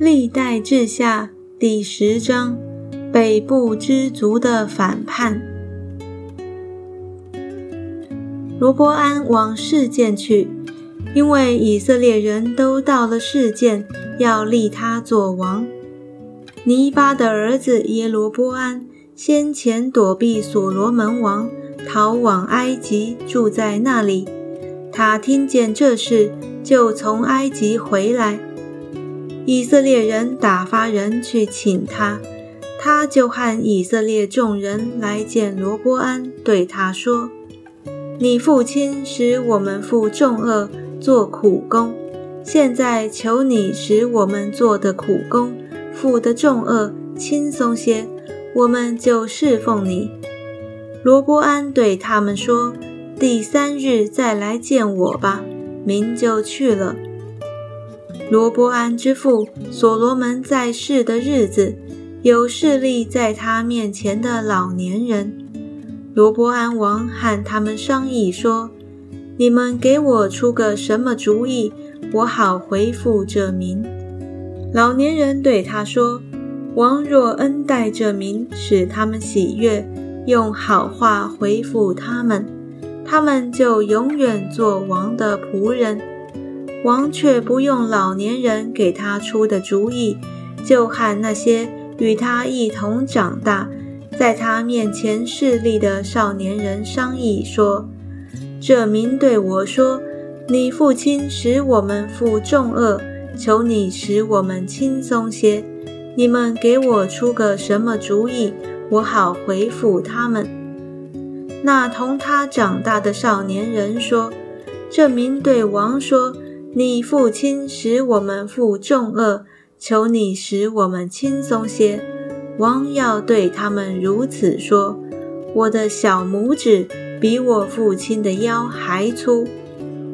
历代志下第十章，北部之族的反叛。罗伯安往事件去，因为以色列人都到了事件，要立他做王。尼巴的儿子耶罗波安先前躲避所罗门王，逃往埃及，住在那里。他听见这事，就从埃及回来。以色列人打发人去请他，他就和以色列众人来见罗波安，对他说：“你父亲使我们负重恶，做苦工。现在求你使我们做的苦工、负的重恶轻松些，我们就侍奉你。”罗波安对他们说。第三日再来见我吧，民就去了。罗伯安之父所罗门在世的日子，有势力在他面前的老年人。罗伯安王和他们商议说：“你们给我出个什么主意，我好回复这民。”老年人对他说：“王若恩待这民，使他们喜悦，用好话回复他们。”他们就永远做王的仆人，王却不用老年人给他出的主意，就和那些与他一同长大，在他面前势力的少年人商议说：“这民对我说，你父亲使我们负重恶，求你使我们轻松些。你们给我出个什么主意，我好回复他们。”那同他长大的少年人说：“这民对王说，你父亲使我们负重恶，求你使我们轻松些。王要对他们如此说：我的小拇指比我父亲的腰还粗。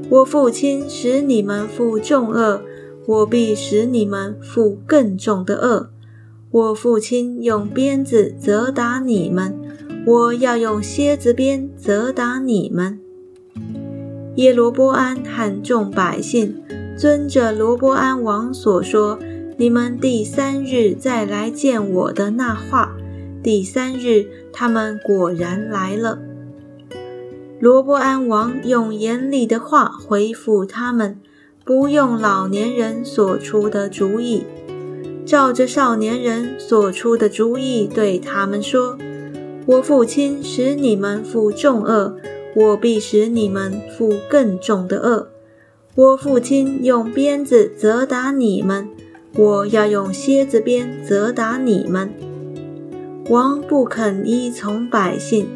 我父亲使你们负重恶，我必使你们负更重的恶。我父亲用鞭子责打你们。”我要用蝎子鞭责打你们。耶罗波安和众百姓遵着罗波安王所说，你们第三日再来见我的那话。第三日，他们果然来了。罗波安王用严厉的话回复他们，不用老年人所出的主意，照着少年人所出的主意对他们说。我父亲使你们负重恶，我必使你们负更重的恶。我父亲用鞭子责打你们，我要用蝎子鞭责打你们。王不肯依从百姓，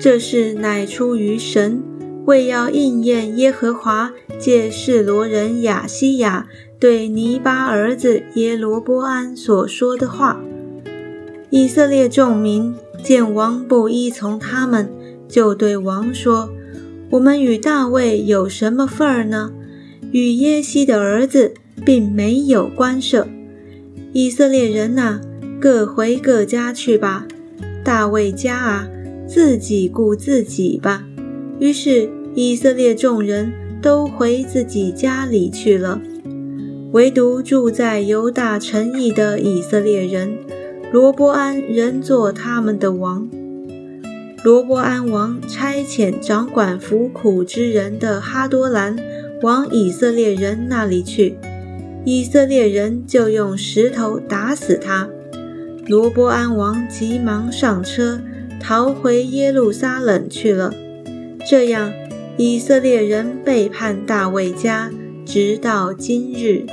这事乃出于神，为要应验耶和华借示罗人亚西亚对尼巴儿子耶罗波安所说的话。以色列众民。见王不依从他们，就对王说：“我们与大卫有什么份儿呢？与耶西的儿子并没有关涉。以色列人呐，各回各家去吧。大卫家啊，自己顾自己吧。”于是以色列众人都回自己家里去了，唯独住在犹大城邑的以色列人。罗伯安仍做他们的王。罗伯安王差遣掌管服苦之人的哈多兰往以色列人那里去，以色列人就用石头打死他。罗伯安王急忙上车，逃回耶路撒冷去了。这样，以色列人背叛大卫家，直到今日。